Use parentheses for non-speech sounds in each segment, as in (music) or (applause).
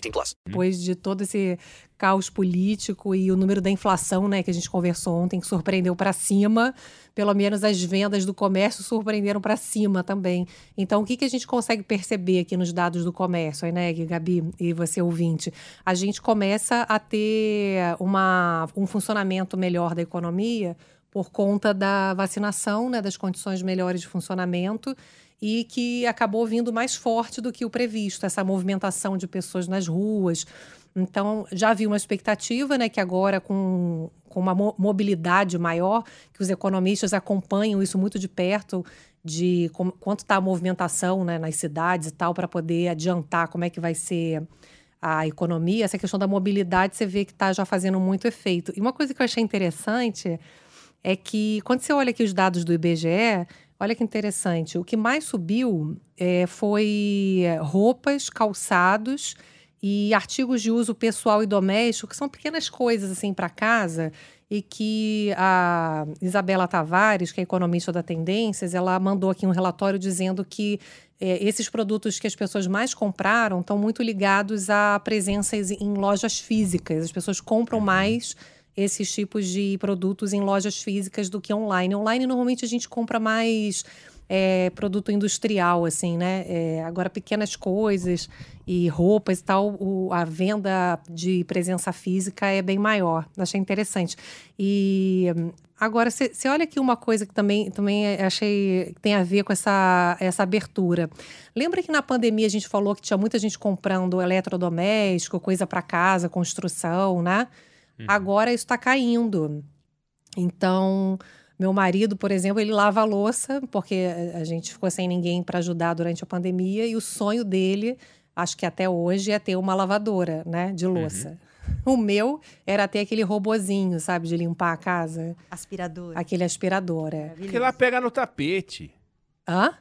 18 plus. Depois de todo esse caos político e o número da inflação, né, que a gente conversou ontem, que surpreendeu para cima, pelo menos as vendas do comércio surpreenderam para cima também. Então, o que, que a gente consegue perceber aqui nos dados do comércio, né, Gabi e você ouvinte? A gente começa a ter uma, um funcionamento melhor da economia por conta da vacinação, né, das condições melhores de funcionamento e que acabou vindo mais forte do que o previsto, essa movimentação de pessoas nas ruas. Então, já havia uma expectativa, né, que agora com, com uma mo mobilidade maior, que os economistas acompanham isso muito de perto, de quanto está a movimentação né, nas cidades e tal, para poder adiantar como é que vai ser a economia. Essa questão da mobilidade, você vê que está já fazendo muito efeito. E uma coisa que eu achei interessante é que, quando você olha aqui os dados do IBGE, Olha que interessante. O que mais subiu é, foi roupas, calçados e artigos de uso pessoal e doméstico, que são pequenas coisas assim para casa e que a Isabela Tavares, que é economista da Tendências, ela mandou aqui um relatório dizendo que é, esses produtos que as pessoas mais compraram estão muito ligados a presenças em lojas físicas. As pessoas compram mais esses tipos de produtos em lojas físicas do que online. Online, normalmente, a gente compra mais é, produto industrial, assim, né? É, agora, pequenas coisas e roupas e tal, o, a venda de presença física é bem maior. Achei interessante. E agora, você olha aqui uma coisa que também, também achei que tem a ver com essa, essa abertura. Lembra que na pandemia a gente falou que tinha muita gente comprando eletrodoméstico, coisa para casa, construção, né? Uhum. Agora isso está caindo. Então, meu marido, por exemplo, ele lava a louça, porque a gente ficou sem ninguém para ajudar durante a pandemia, e o sonho dele, acho que até hoje, é ter uma lavadora, né, de louça. Uhum. O meu era ter aquele robozinho, sabe, de limpar a casa. Aspirador. Aquele aspirador, é. Aquele lá pega no tapete. Hã?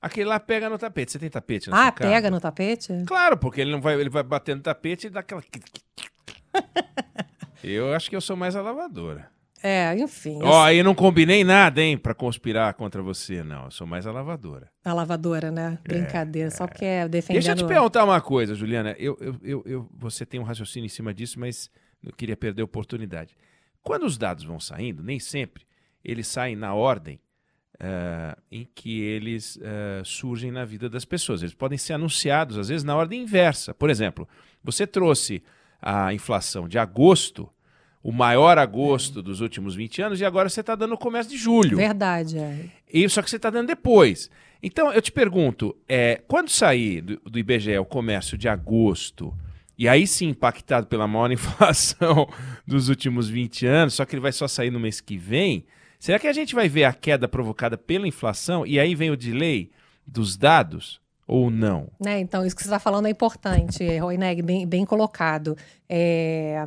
Aquele lá pega no tapete. Você tem tapete na Ah, sua casa? pega no tapete? Claro, porque ele não vai, ele vai bater no tapete e dá aquela. (laughs) eu acho que eu sou mais a lavadora. É, enfim. Ó, oh, aí não combinei nada, hein, pra conspirar contra você, não. Eu sou mais a lavadora. A lavadora, né? Brincadeira, é, só porque é defendendo... Deixa eu te perguntar uma coisa, Juliana. Eu, eu, eu, eu, você tem um raciocínio em cima disso, mas eu queria perder a oportunidade. Quando os dados vão saindo, nem sempre, eles saem na ordem uh, em que eles uh, surgem na vida das pessoas. Eles podem ser anunciados, às vezes, na ordem inversa. Por exemplo, você trouxe a inflação de agosto o maior agosto dos últimos 20 anos e agora você está dando o começo de julho. Verdade, é. E, só que você está dando depois. Então, eu te pergunto, é, quando sair do, do IBGE o comércio de agosto, e aí sim impactado pela maior (laughs) inflação dos últimos 20 anos, só que ele vai só sair no mês que vem, será que a gente vai ver a queda provocada pela inflação e aí vem o delay dos dados? Ou não? Né, então, isso que você está falando é importante, (laughs) Roineg, bem, bem colocado. É,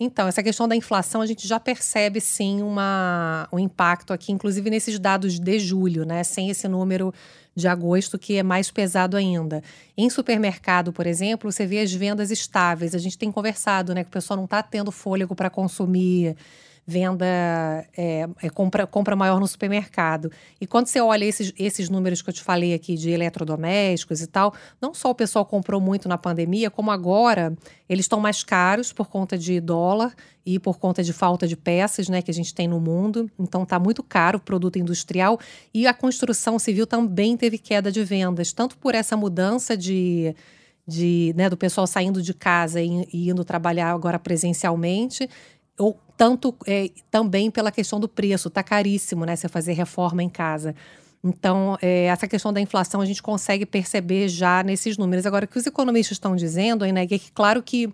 Então, essa questão da inflação, a gente já percebe sim uma, um impacto aqui, inclusive nesses dados de julho, né? Sem esse número de agosto, que é mais pesado ainda. Em supermercado, por exemplo, você vê as vendas estáveis. A gente tem conversado, né? Que o pessoal não está tendo fôlego para consumir venda, é, é, compra, compra maior no supermercado. E quando você olha esses, esses números que eu te falei aqui de eletrodomésticos e tal, não só o pessoal comprou muito na pandemia, como agora eles estão mais caros por conta de dólar e por conta de falta de peças né, que a gente tem no mundo. Então está muito caro o produto industrial e a construção civil também teve queda de vendas, tanto por essa mudança de de, né, do pessoal saindo de casa e, e, indo trabalhar agora presencialmente, ou tanto é, também pela questão do preço, tá caríssimo, né? Você fazer reforma em casa. Então, é, essa questão da inflação a gente consegue perceber já nesses números. Agora, o que os economistas estão dizendo, né, é que claro que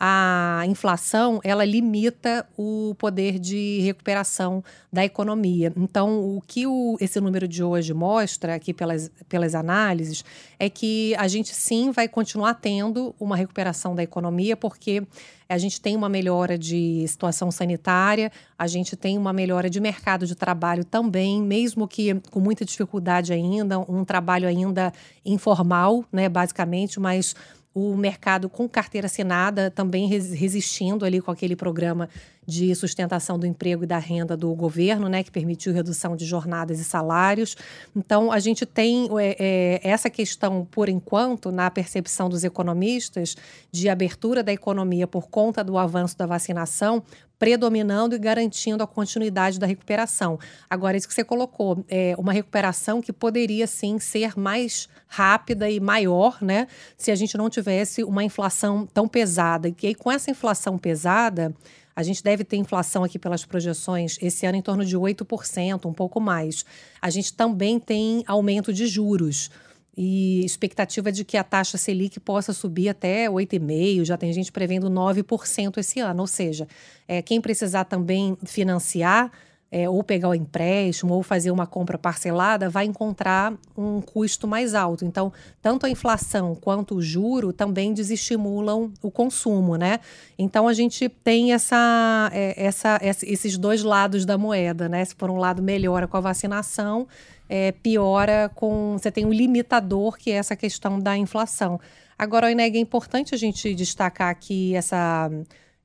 a inflação ela limita o poder de recuperação da economia. Então, o que o, esse número de hoje mostra aqui pelas, pelas análises é que a gente sim vai continuar tendo uma recuperação da economia, porque a gente tem uma melhora de situação sanitária, a gente tem uma melhora de mercado de trabalho também, mesmo que com muita dificuldade ainda, um trabalho ainda informal, né, basicamente, mas o mercado com carteira assinada também resistindo ali com aquele programa de sustentação do emprego e da renda do governo, né, que permitiu redução de jornadas e salários. Então, a gente tem é, é, essa questão, por enquanto, na percepção dos economistas, de abertura da economia por conta do avanço da vacinação, predominando e garantindo a continuidade da recuperação. Agora, isso que você colocou, é uma recuperação que poderia sim ser mais rápida e maior, né? Se a gente não tivesse uma inflação tão pesada. E aí, com essa inflação pesada, a gente deve ter inflação aqui pelas projeções esse ano em torno de 8%, um pouco mais. A gente também tem aumento de juros e expectativa de que a taxa Selic possa subir até 8,5%, já tem gente prevendo 9% esse ano. Ou seja, é, quem precisar também financiar, é, ou pegar o empréstimo, ou fazer uma compra parcelada, vai encontrar um custo mais alto. Então, tanto a inflação quanto o juro também desestimulam o consumo, né? Então, a gente tem essa, é, essa, esses dois lados da moeda, né? Se por um lado melhora com a vacinação, é, piora com. Você tem um limitador, que é essa questão da inflação. Agora, Ineg, é importante a gente destacar que essa,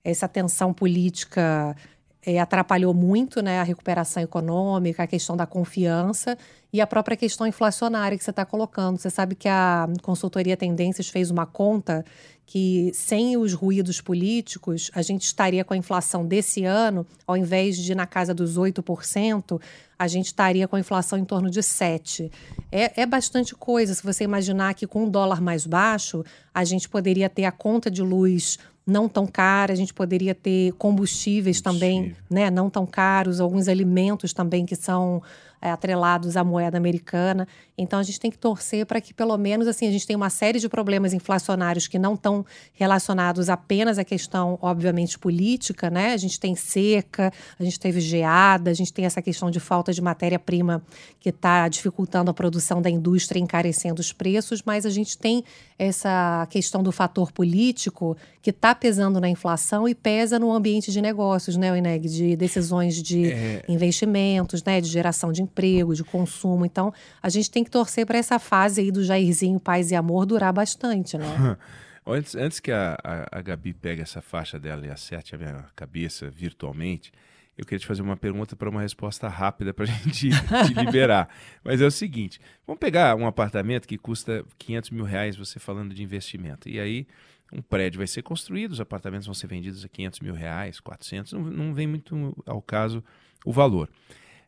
essa tensão política é, atrapalhou muito né, a recuperação econômica, a questão da confiança e a própria questão inflacionária que você está colocando. Você sabe que a consultoria Tendências fez uma conta que, sem os ruídos políticos, a gente estaria com a inflação desse ano, ao invés de na casa dos 8%, a gente estaria com a inflação em torno de 7%. É, é bastante coisa. Se você imaginar que com um dólar mais baixo, a gente poderia ter a conta de luz não tão cara, a gente poderia ter combustíveis também, né, não tão caros, alguns alimentos também que são é, atrelados à moeda americana. Então a gente tem que torcer para que pelo menos assim a gente tem uma série de problemas inflacionários que não estão relacionados apenas à questão, obviamente, política, né? A gente tem seca, a gente teve geada, a gente tem essa questão de falta de matéria-prima que está dificultando a produção da indústria, encarecendo os preços, mas a gente tem essa questão do fator político que está pesando na inflação e pesa no ambiente de negócios, né, Ineg? De decisões de é... investimentos, né? De geração de emprego, de consumo. Então, a gente tem que torcer para essa fase aí do Jairzinho Paz e Amor durar bastante, né? (laughs) antes, antes que a, a, a Gabi pegue essa faixa dela e acerte a minha cabeça virtualmente, eu queria te fazer uma pergunta para uma resposta rápida para a (laughs) gente te liberar. Mas é o seguinte: vamos pegar um apartamento que custa 500 mil reais, você falando de investimento. E aí, um prédio vai ser construído, os apartamentos vão ser vendidos a 500 mil reais, 400, não, não vem muito ao caso o valor.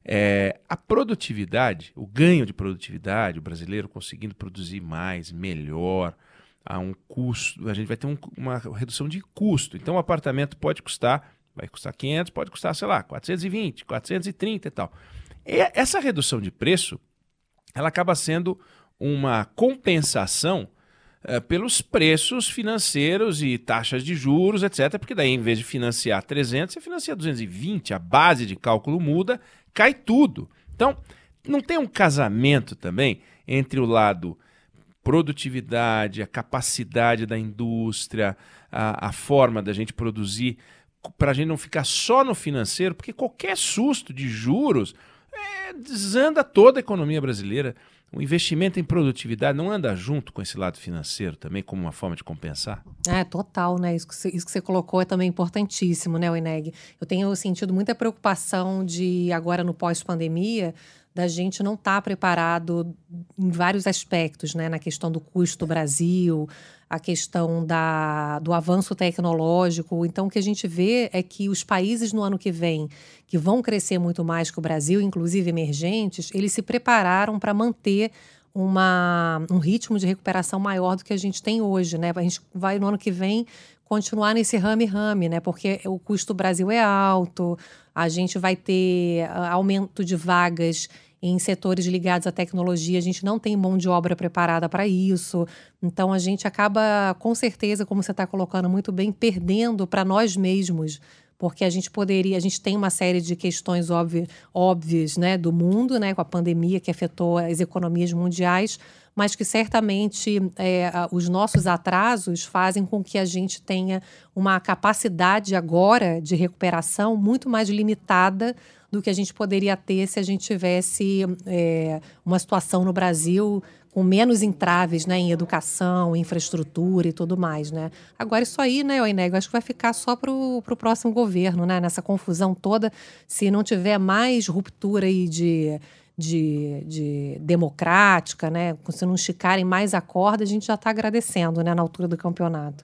É, a produtividade, o ganho de produtividade, o brasileiro conseguindo produzir mais, melhor, a um custo, a gente vai ter um, uma redução de custo. Então, o apartamento pode custar, vai custar 500, pode custar, sei lá, 420, 430 e tal. E essa redução de preço, ela acaba sendo uma compensação é, pelos preços financeiros e taxas de juros, etc. Porque daí, em vez de financiar 300, você financia 220, a base de cálculo muda cai tudo. Então, não tem um casamento também entre o lado produtividade, a capacidade da indústria, a, a forma da gente produzir para a gente não ficar só no financeiro, porque qualquer susto de juros é, desanda toda a economia brasileira. O investimento em produtividade não anda junto com esse lado financeiro também, como uma forma de compensar? É, total, né? Isso que você, isso que você colocou é também importantíssimo, né, Wineg? Eu tenho sentido muita preocupação de, agora no pós-pandemia, da gente não estar tá preparado em vários aspectos, né? Na questão do custo Brasil, a questão da, do avanço tecnológico. Então, o que a gente vê é que os países no ano que vem, que vão crescer muito mais que o Brasil, inclusive emergentes, eles se prepararam para manter uma, um ritmo de recuperação maior do que a gente tem hoje, né? A gente vai no ano que vem continuar nesse rame-rame, né? Porque o custo do Brasil é alto, a gente vai ter ah, aumento de vagas em setores ligados à tecnologia, a gente não tem mão de obra preparada para isso. Então a gente acaba, com certeza, como você está colocando muito bem, perdendo para nós mesmos. Porque a gente poderia, a gente tem uma série de questões óbvias, óbvias né, do mundo, né, com a pandemia que afetou as economias mundiais, mas que certamente é, os nossos atrasos fazem com que a gente tenha uma capacidade agora de recuperação muito mais limitada do que a gente poderia ter se a gente tivesse é, uma situação no Brasil com menos entraves né, em educação, infraestrutura e tudo mais. Né? Agora, isso aí, né, Oinego, acho que vai ficar só para o próximo governo, né? nessa confusão toda, se não tiver mais ruptura aí de, de, de democrática, né? se não esticarem mais a corda, a gente já está agradecendo né, na altura do campeonato.